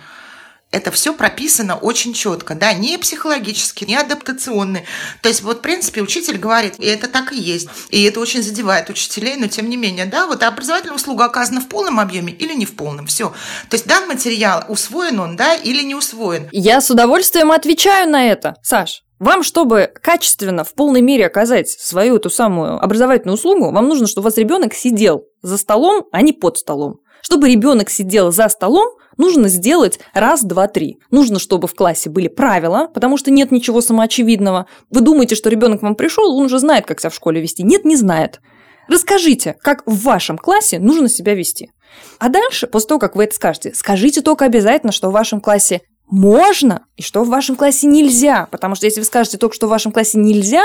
Это все прописано очень четко, да, не психологически, не адаптационные. То есть, вот, в принципе, учитель говорит, и это так и есть. И это очень задевает учителей, но тем не менее, да, вот образовательная услуга оказана в полном объеме или не в полном. Все. То есть, дан материал, усвоен он, да, или не усвоен. Я с удовольствием отвечаю на это, Саш. Вам, чтобы качественно, в полной мере оказать свою эту самую образовательную услугу, вам нужно, чтобы у вас ребенок сидел за столом, а не под столом. Чтобы ребенок сидел за столом, нужно сделать раз, два, три. Нужно, чтобы в классе были правила, потому что нет ничего самоочевидного. Вы думаете, что ребенок вам пришел, он уже знает, как себя в школе вести. Нет, не знает. Расскажите, как в вашем классе нужно себя вести. А дальше, после того, как вы это скажете, скажите только обязательно, что в вашем классе можно и что в вашем классе нельзя. Потому что если вы скажете только, что в вашем классе нельзя,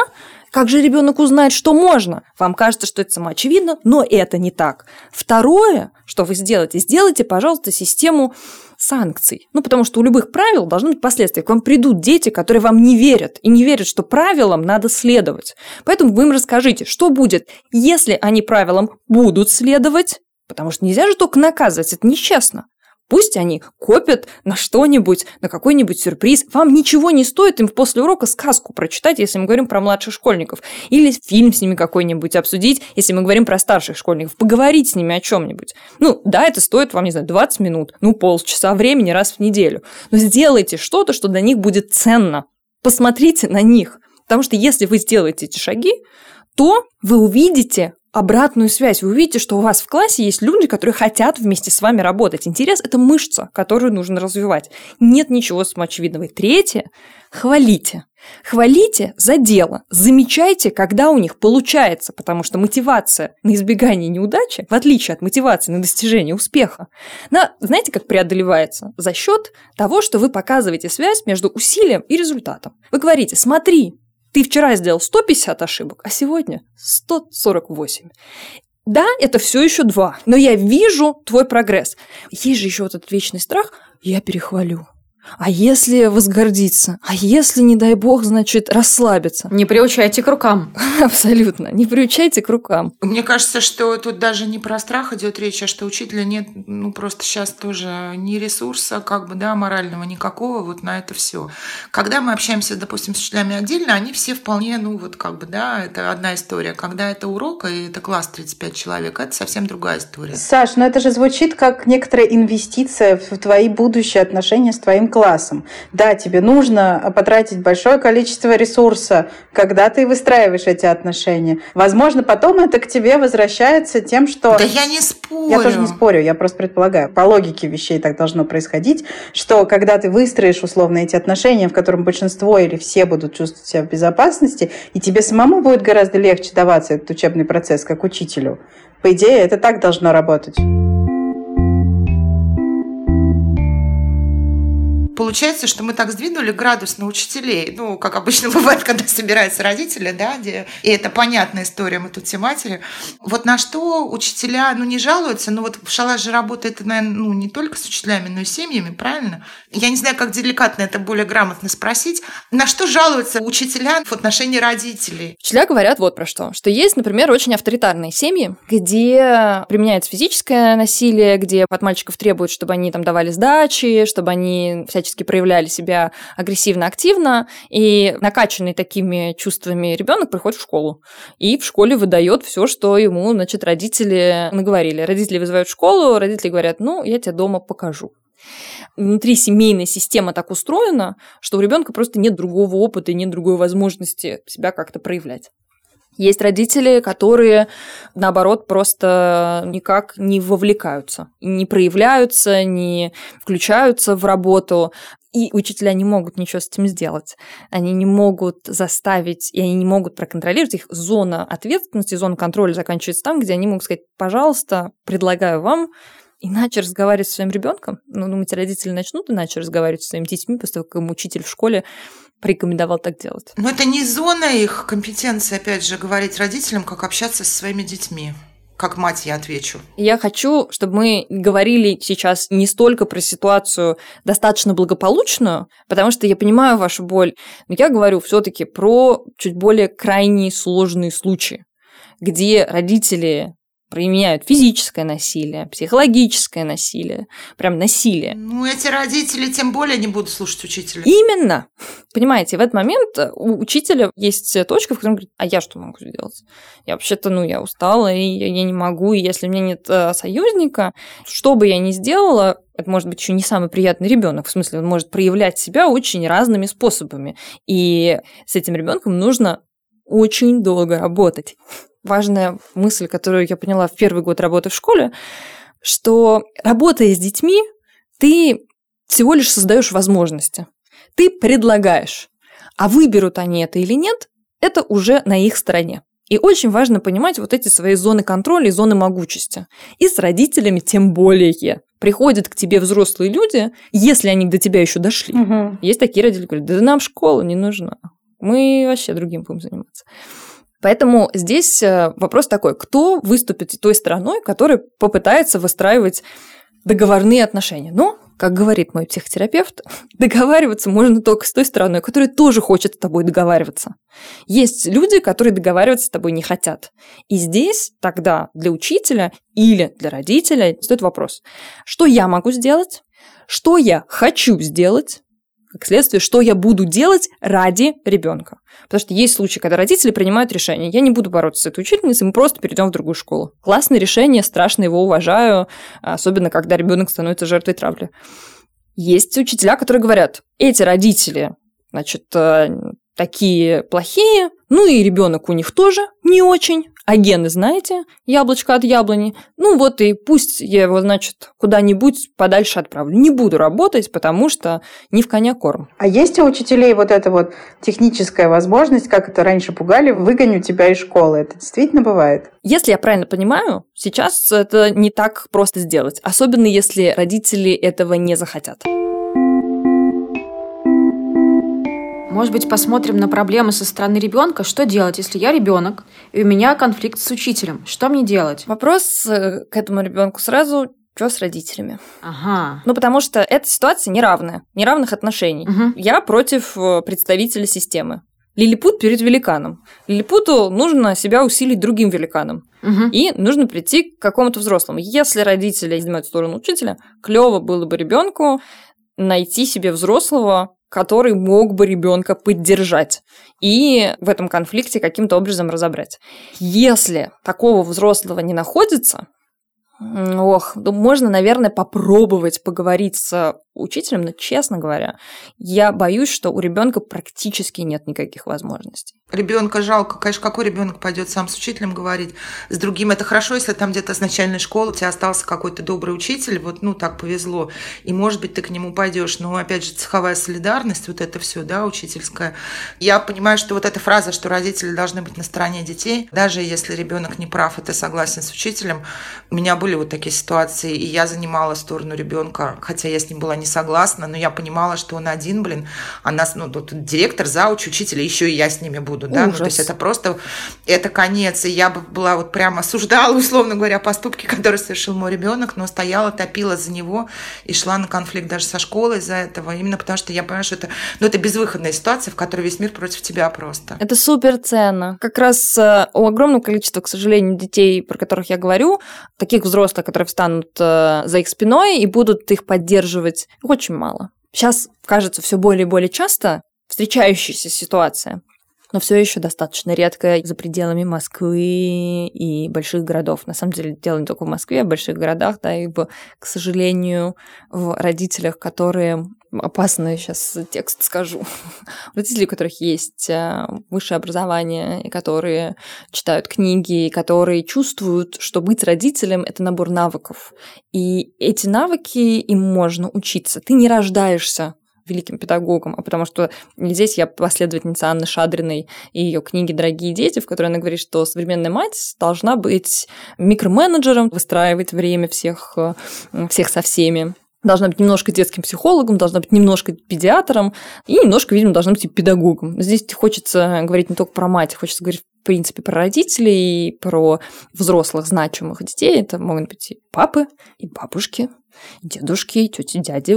как же ребенок узнает, что можно? Вам кажется, что это самоочевидно, но это не так. Второе, что вы сделаете, сделайте, пожалуйста, систему санкций. Ну, потому что у любых правил должны быть последствия. К вам придут дети, которые вам не верят, и не верят, что правилам надо следовать. Поэтому вы им расскажите, что будет, если они правилам будут следовать, потому что нельзя же только наказывать, это нечестно. Пусть они копят на что-нибудь, на какой-нибудь сюрприз. Вам ничего не стоит им после урока сказку прочитать, если мы говорим про младших школьников. Или фильм с ними какой-нибудь обсудить, если мы говорим про старших школьников. Поговорить с ними о чем-нибудь. Ну, да, это стоит вам, не знаю, 20 минут, ну, полчаса времени раз в неделю. Но сделайте что-то, что для них будет ценно. Посмотрите на них. Потому что если вы сделаете эти шаги, то вы увидите обратную связь. Вы увидите, что у вас в классе есть люди, которые хотят вместе с вами работать. Интерес – это мышца, которую нужно развивать. Нет ничего самоочевидного. И третье – хвалите. Хвалите за дело. Замечайте, когда у них получается, потому что мотивация на избегание неудачи, в отличие от мотивации на достижение успеха, она, знаете, как преодолевается? За счет того, что вы показываете связь между усилием и результатом. Вы говорите, смотри, ты вчера сделал 150 ошибок, а сегодня 148. Да, это все еще два, но я вижу твой прогресс. Есть же еще вот этот вечный страх, я перехвалю. А если возгордиться? А если, не дай бог, значит, расслабиться? Не приучайте к рукам. Абсолютно. Не приучайте к рукам. Мне кажется, что тут даже не про страх идет речь, а что учителя нет, ну, просто сейчас тоже ни ресурса, как бы, да, морального никакого вот на это все. Когда мы общаемся, допустим, с учителями отдельно, они все вполне, ну, вот как бы, да, это одна история. Когда это урок, и это класс 35 человек, это совсем другая история. Саш, ну это же звучит как некоторая инвестиция в твои будущие отношения с твоим классом. Да, тебе нужно потратить большое количество ресурса, когда ты выстраиваешь эти отношения. Возможно, потом это к тебе возвращается тем, что... Да я не спорю. Я тоже не спорю, я просто предполагаю. По логике вещей так должно происходить, что когда ты выстроишь условно эти отношения, в котором большинство или все будут чувствовать себя в безопасности, и тебе самому будет гораздо легче даваться этот учебный процесс как учителю. По идее, это так должно работать. Получается, что мы так сдвинули градус на учителей. Ну, как обычно бывает, когда собираются родители, да, где... и это понятная история, мы тут все матери. Вот на что учителя, ну, не жалуются, но вот шалаш же работает, наверное, ну, не только с учителями, но и с семьями, правильно? Я не знаю, как деликатно это более грамотно спросить. На что жалуются учителя в отношении родителей? Учителя говорят вот про что. Что есть, например, очень авторитарные семьи, где применяется физическое насилие, где от мальчиков требуют, чтобы они там давали сдачи, чтобы они всячески проявляли себя агрессивно-активно, и накачанный такими чувствами ребенок приходит в школу. И в школе выдает все, что ему, значит, родители наговорили. Родители вызывают в школу, родители говорят, ну, я тебе дома покажу внутри семейная система так устроена, что у ребенка просто нет другого опыта и нет другой возможности себя как-то проявлять. Есть родители, которые, наоборот, просто никак не вовлекаются, не проявляются, не включаются в работу. И учителя не могут ничего с этим сделать. Они не могут заставить, и они не могут проконтролировать. Их зона ответственности, зона контроля заканчивается там, где они могут сказать, пожалуйста, предлагаю вам иначе разговаривать со своим ребенком. Ну, думаете, родители начнут иначе разговаривать со своими детьми, после того, как им учитель в школе порекомендовал так делать. Но это не зона их компетенции, опять же, говорить родителям, как общаться со своими детьми как мать я отвечу. Я хочу, чтобы мы говорили сейчас не столько про ситуацию достаточно благополучную, потому что я понимаю вашу боль, но я говорю все-таки про чуть более крайние сложные случаи, где родители применяют физическое насилие, психологическое насилие, прям насилие. Ну, эти родители тем более не будут слушать учителя. Именно. Понимаете, в этот момент у учителя есть точка, в которой он говорит, а я что могу сделать? Я вообще-то, ну, я устала, и я не могу, и если у меня нет э, союзника, что бы я ни сделала, это может быть еще не самый приятный ребенок, в смысле, он может проявлять себя очень разными способами. И с этим ребенком нужно очень долго работать важная мысль, которую я поняла в первый год работы в школе, что работая с детьми, ты всего лишь создаешь возможности. Ты предлагаешь. А выберут они это или нет, это уже на их стороне. И очень важно понимать вот эти свои зоны контроля и зоны могучести. И с родителями тем более. Приходят к тебе взрослые люди, если они до тебя еще дошли. Угу. Есть такие родители, говорят, да нам школа не нужна. Мы вообще другим будем заниматься. Поэтому здесь э, вопрос такой, кто выступит той стороной, которая попытается выстраивать договорные отношения. Ну, как говорит мой психотерапевт, договариваться можно только с той стороной, которая тоже хочет с тобой договариваться. Есть люди, которые договариваться с тобой не хотят. И здесь тогда для учителя или для родителя стоит вопрос, что я могу сделать, что я хочу сделать, как следствие, что я буду делать ради ребенка. Потому что есть случаи, когда родители принимают решение, я не буду бороться с этой учительницей, мы просто перейдем в другую школу. Классное решение, страшно его уважаю, особенно когда ребенок становится жертвой травли. Есть учителя, которые говорят, эти родители, значит, э, такие плохие, ну и ребенок у них тоже не очень, а гены, знаете, яблочко от яблони. Ну вот и пусть я его, значит, куда-нибудь подальше отправлю. Не буду работать, потому что не в коня корм. А есть у учителей вот эта вот техническая возможность, как это раньше пугали, выгоню тебя из школы? Это действительно бывает? Если я правильно понимаю, сейчас это не так просто сделать. Особенно если родители этого не захотят. Может быть, посмотрим на проблемы со стороны ребенка. Что делать, если я ребенок, и у меня конфликт с учителем? Что мне делать? Вопрос э, к этому ребенку сразу что с родителями? Ага. Ну, потому что эта ситуация неравная, неравных отношений. Угу. Я против э, представителя системы. Лилипут перед великаном. Лилипуту нужно себя усилить другим великаном. Угу. И нужно прийти к какому-то взрослому. Если родители занимают сторону учителя, клево было бы ребенку найти себе взрослого, который мог бы ребенка поддержать и в этом конфликте каким-то образом разобрать. Если такого взрослого не находится, ох, ну, можно, наверное, попробовать поговорить с учителем, но, честно говоря, я боюсь, что у ребенка практически нет никаких возможностей. Ребенка жалко, конечно, какой ребенок пойдет сам с учителем говорить, с другим. Это хорошо, если там где-то с начальной школы у тебя остался какой-то добрый учитель, вот, ну, так повезло, и, может быть, ты к нему пойдешь. Но, опять же, цеховая солидарность, вот это все, да, учительская. Я понимаю, что вот эта фраза, что родители должны быть на стороне детей, даже если ребенок не прав, и ты согласен с учителем, у меня были вот такие ситуации, и я занимала сторону ребенка, хотя я с ним была не согласна, но я понимала, что он один, блин, а нас, ну, тут директор, зауч, учитель, еще и я с ними буду, да, ну, то есть это просто, это конец, и я бы была вот прямо осуждала, условно говоря, поступки, которые совершил мой ребенок, но стояла, топила за него и шла на конфликт даже со школой из-за этого, именно потому что я понимаю, что это, ну, это безвыходная ситуация, в которой весь мир против тебя просто. Это супер ценно. Как раз э, у огромного количества, к сожалению, детей, про которых я говорю, таких взрослых, которые встанут э, за их спиной и будут их поддерживать, очень мало. Сейчас, кажется, все более и более часто встречающаяся ситуация, но все еще достаточно редко за пределами Москвы и больших городов. На самом деле, дело не только в Москве, а в больших городах, да, и, к сожалению, в родителях, которые опасный сейчас текст скажу. Родители, у которых есть э, высшее образование, и которые читают книги, и которые чувствуют, что быть родителем – это набор навыков. И эти навыки им можно учиться. Ты не рождаешься великим педагогом, а потому что здесь я последовательница Анны Шадриной и ее книги «Дорогие дети», в которой она говорит, что современная мать должна быть микроменеджером, выстраивать время всех, э, всех со всеми, должна быть немножко детским психологом, должна быть немножко педиатром и немножко, видимо, должна быть и педагогом. Здесь хочется говорить не только про мать, хочется говорить в принципе, про родителей, про взрослых значимых детей. Это могут быть и папы, и бабушки, дедушки, тети, дяди.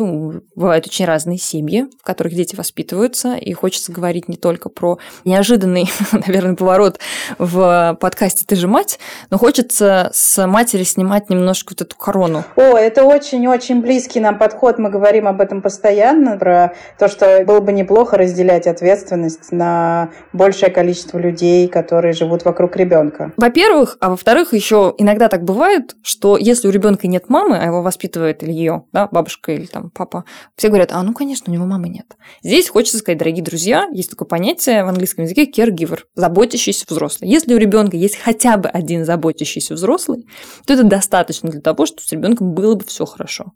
Бывают очень разные семьи, в которых дети воспитываются, и хочется говорить не только про неожиданный, наверное, поворот в подкасте «Ты же мать», но хочется с матери снимать немножко вот эту корону. О, это очень-очень близкий нам подход, мы говорим об этом постоянно, про то, что было бы неплохо разделять ответственность на большее количество людей, которые живут вокруг ребенка. Во-первых, а во-вторых, еще иногда так бывает, что если у ребенка нет мамы, а его воспитывает воспитывает ее, да, бабушка или там папа, все говорят, а ну, конечно, у него мамы нет. Здесь хочется сказать, дорогие друзья, есть такое понятие в английском языке caregiver, заботящийся взрослый. Если у ребенка есть хотя бы один заботящийся взрослый, то это достаточно для того, чтобы с ребенком было бы все хорошо.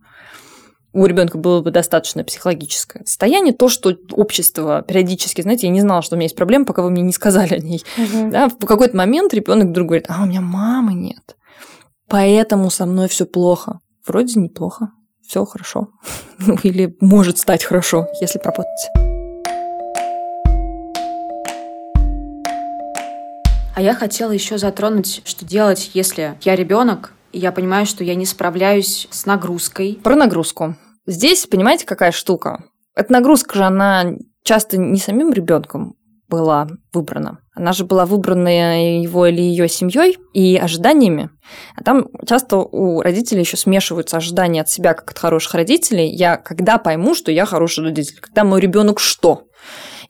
у ребенка было бы достаточно психологическое состояние, то, что общество периодически, знаете, я не знала, что у меня есть проблема, пока вы мне не сказали о ней. Угу. Да, в какой-то момент ребенок вдруг говорит, а у меня мамы нет, поэтому со мной все плохо. Вроде неплохо, все хорошо. Ну, или может стать хорошо, если поработать. А я хотела еще затронуть, что делать, если я ребенок, и я понимаю, что я не справляюсь с нагрузкой. Про нагрузку. Здесь, понимаете, какая штука? Эта нагрузка же, она часто не самим ребенком была выбрана. Она же была выбрана его или ее семьей и ожиданиями. А там часто у родителей еще смешиваются ожидания от себя как от хороших родителей. Я когда пойму, что я хороший родитель? Когда мой ребенок что?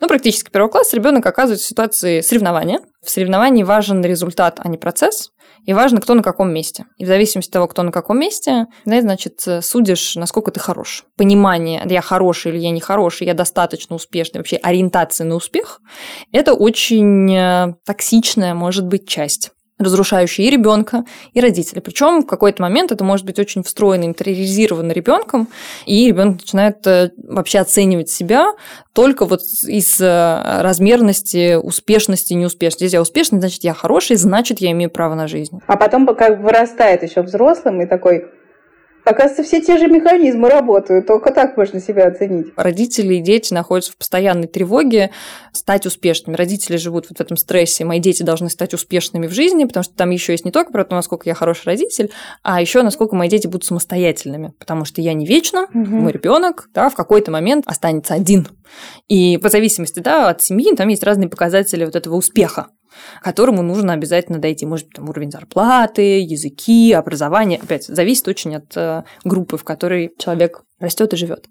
Ну, практически первого класса ребенок оказывается в ситуации соревнования. В соревновании важен результат, а не процесс. И важно, кто на каком месте. И в зависимости от того, кто на каком месте, значит, судишь, насколько ты хорош. Понимание, я хороший или я не хороший, я достаточно успешный, вообще ориентация на успех, это очень э, токсичная, может быть, часть разрушающий и ребенка, и родителя. Причем в какой-то момент это может быть очень встроено, интериоризировано ребенком, и ребенок начинает э, вообще оценивать себя только вот из э, размерности, успешности, неуспешности. Если я успешный, значит, я хороший, значит, я имею право на жизнь. А потом, как вырастает еще взрослым и такой, Оказывается, все те же механизмы работают, только так можно себя оценить. Родители и дети находятся в постоянной тревоге стать успешными. Родители живут вот в этом стрессе, мои дети должны стать успешными в жизни, потому что там еще есть не только про то, насколько я хороший родитель, а еще насколько мои дети будут самостоятельными, потому что я не вечно, угу. мой ребенок, да, в какой-то момент останется один. И по зависимости да, от семьи там есть разные показатели вот этого успеха которому нужно обязательно дойти. Может быть, там уровень зарплаты, языки, образование. Опять, зависит очень от э, группы, в которой человек растет и живет.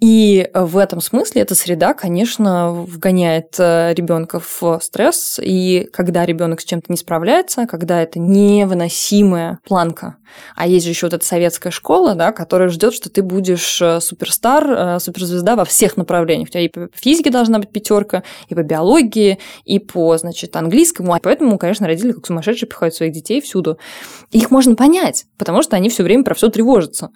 И в этом смысле эта среда, конечно, вгоняет э, ребенка в стресс. И когда ребенок с чем-то не справляется, когда это невыносимая планка, а есть же еще вот эта советская школа, да, которая ждет, что ты будешь э, суперстар, э, суперзвезда во всех направлениях. У тебя и по физике должна быть пятерка, и по биологии, и по, значит, английскому. А поэтому, конечно, родители как сумасшедшие приходят своих детей всюду. Их можно понять, потому что они все время про все тревожатся.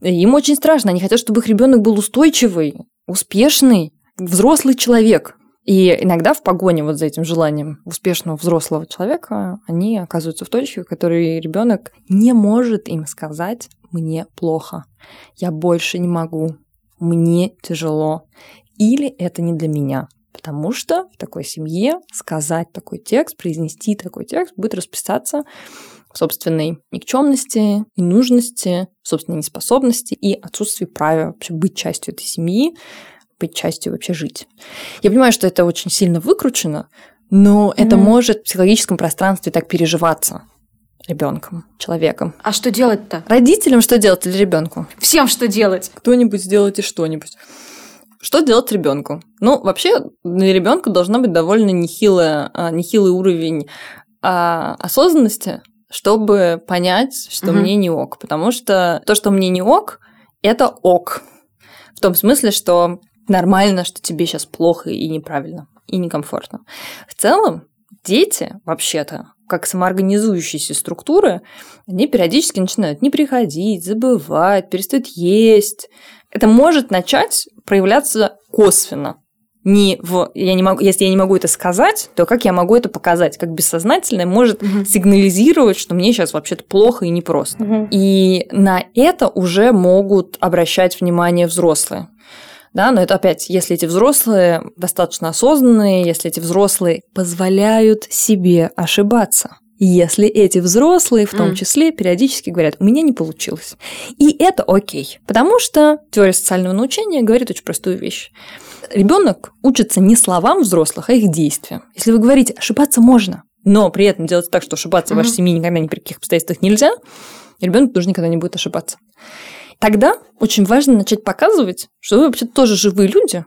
Им очень страшно. Они хотят, чтобы их ребенок был устойчивый, успешный, взрослый человек. И иногда в погоне вот за этим желанием успешного взрослого человека они оказываются в точке, в которой ребенок не может им сказать «мне плохо», «я больше не могу», «мне тяжело» или «это не для меня». Потому что в такой семье сказать такой текст, произнести такой текст будет расписаться собственной никчемности, ненужности, собственной неспособности и отсутствии права вообще быть частью этой семьи, быть частью вообще жить. Я понимаю, что это очень сильно выкручено, но mm-hmm. это может в психологическом пространстве так переживаться ребенком, человеком. А что делать-то? Родителям что делать или ребенку? Всем что делать? Кто-нибудь сделайте что-нибудь. Что делать ребенку? Ну, вообще, для ребенка должна быть довольно нехилая, а, нехилый уровень а, осознанности, чтобы понять, что угу. мне не ок. Потому что то, что мне не ок, это ок. В том смысле, что нормально, что тебе сейчас плохо и неправильно, и некомфортно. В целом, дети, вообще-то, как самоорганизующиеся структуры, они периодически начинают не приходить, забывать, перестают есть. Это может начать проявляться косвенно. Не в, я не могу, если я не могу это сказать, то как я могу это показать? Как бессознательное может угу. сигнализировать, что мне сейчас вообще-то плохо и непросто. Угу. И на это уже могут обращать внимание взрослые да, но это опять, если эти взрослые достаточно осознанные, если эти взрослые позволяют себе ошибаться. Если эти взрослые, в том числе, периодически говорят, у меня не получилось. И это окей. Потому что теория социального научения говорит очень простую вещь. Ребенок учится не словам взрослых, а их действиям. Если вы говорите, ошибаться можно, но при этом делать так, что ошибаться mm-hmm. в вашей семье никогда ни при каких обстоятельствах нельзя, ребенок тоже никогда не будет ошибаться. Тогда очень важно начать показывать, что вы вообще тоже живые люди,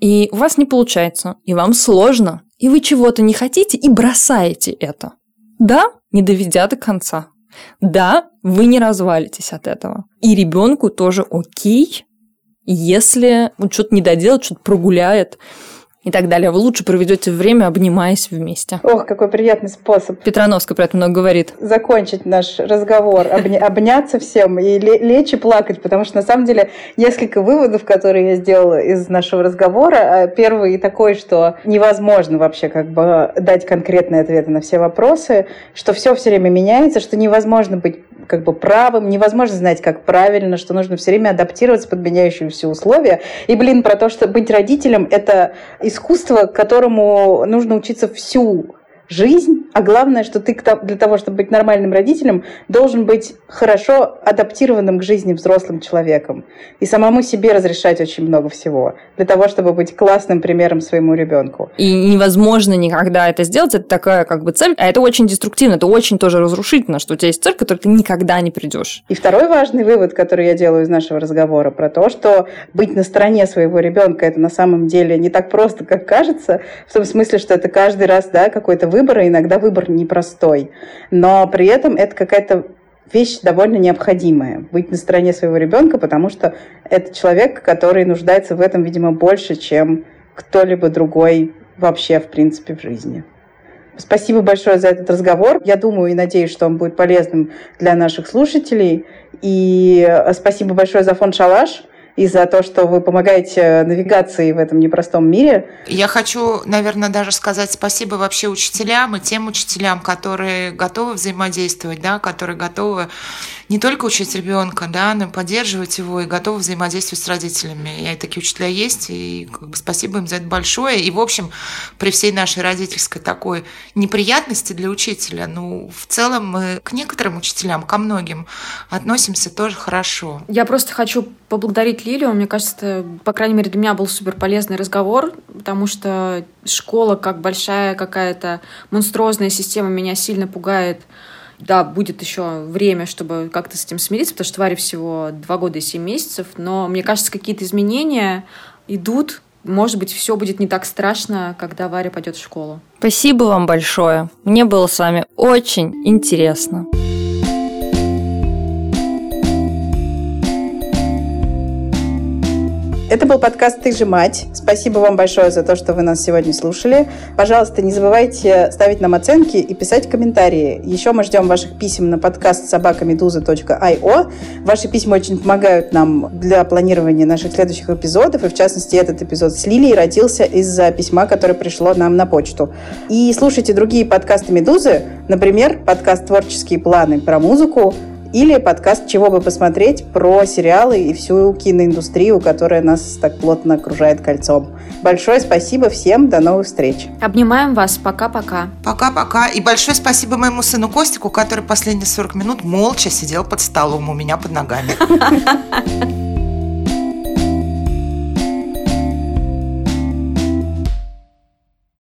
и у вас не получается, и вам сложно, и вы чего-то не хотите, и бросаете это. Да, не доведя до конца. Да, вы не развалитесь от этого. И ребенку тоже окей, если он что-то не доделает, что-то прогуляет, и так далее. Вы лучше проведете время, обнимаясь вместе. Ох, какой приятный способ. Петрановская про это много говорит. Закончить наш разговор, обня- обняться всем и лечь и плакать, потому что на самом деле несколько выводов, которые я сделала из нашего разговора. А первый такой, что невозможно вообще как бы дать конкретные ответы на все вопросы, что все все время меняется, что невозможно быть как бы правым, невозможно знать, как правильно, что нужно все время адаптироваться под меняющиеся условия. И, блин, про то, что быть родителем – это искусство, которому нужно учиться всю жизнь, а главное, что ты для того, чтобы быть нормальным родителем, должен быть хорошо адаптированным к жизни взрослым человеком и самому себе разрешать очень много всего для того, чтобы быть классным примером своему ребенку. И невозможно никогда это сделать, это такая как бы цель, а это очень деструктивно, это очень тоже разрушительно, что у тебя есть цель, к которой ты никогда не придешь. И второй важный вывод, который я делаю из нашего разговора про то, что быть на стороне своего ребенка это на самом деле не так просто, как кажется, в том смысле, что это каждый раз да, какой-то выбор, и иногда выбор непростой. Но при этом это какая-то вещь довольно необходимая. Быть на стороне своего ребенка, потому что это человек, который нуждается в этом, видимо, больше, чем кто-либо другой вообще, в принципе, в жизни. Спасибо большое за этот разговор. Я думаю и надеюсь, что он будет полезным для наших слушателей. И э, спасибо большое за фонд «Шалаш», и за то, что вы помогаете навигации в этом непростом мире. Я хочу, наверное, даже сказать спасибо вообще учителям и тем учителям, которые готовы взаимодействовать, да, которые готовы не только учить ребенка, да, но поддерживать его и готовы взаимодействовать с родителями. И такие учителя есть, и как бы, спасибо им за это большое. И, в общем, при всей нашей родительской такой неприятности для учителя, ну, в целом мы к некоторым учителям, ко многим относимся тоже хорошо. Я просто хочу поблагодарить Лилию. Мне кажется, по крайней мере, для меня был супер полезный разговор, потому что школа как большая какая-то монструозная система меня сильно пугает да, будет еще время, чтобы как-то с этим смириться, потому что Варе всего два года и семь месяцев, но мне кажется, какие-то изменения идут. Может быть, все будет не так страшно, когда Варя пойдет в школу. Спасибо вам большое. Мне было с вами очень интересно. Это был подкаст «Ты же мать». Спасибо вам большое за то, что вы нас сегодня слушали. Пожалуйста, не забывайте ставить нам оценки и писать комментарии. Еще мы ждем ваших писем на подкаст собакамедуза.io. Ваши письма очень помогают нам для планирования наших следующих эпизодов. И, в частности, этот эпизод с Лилией родился из-за письма, которое пришло нам на почту. И слушайте другие подкасты «Медузы», например, подкаст «Творческие планы» про музыку, или подкаст «Чего бы посмотреть» про сериалы и всю киноиндустрию, которая нас так плотно окружает кольцом. Большое спасибо всем, до новых встреч. Обнимаем вас, пока-пока. Пока-пока. И большое спасибо моему сыну Костику, который последние 40 минут молча сидел под столом у меня под ногами.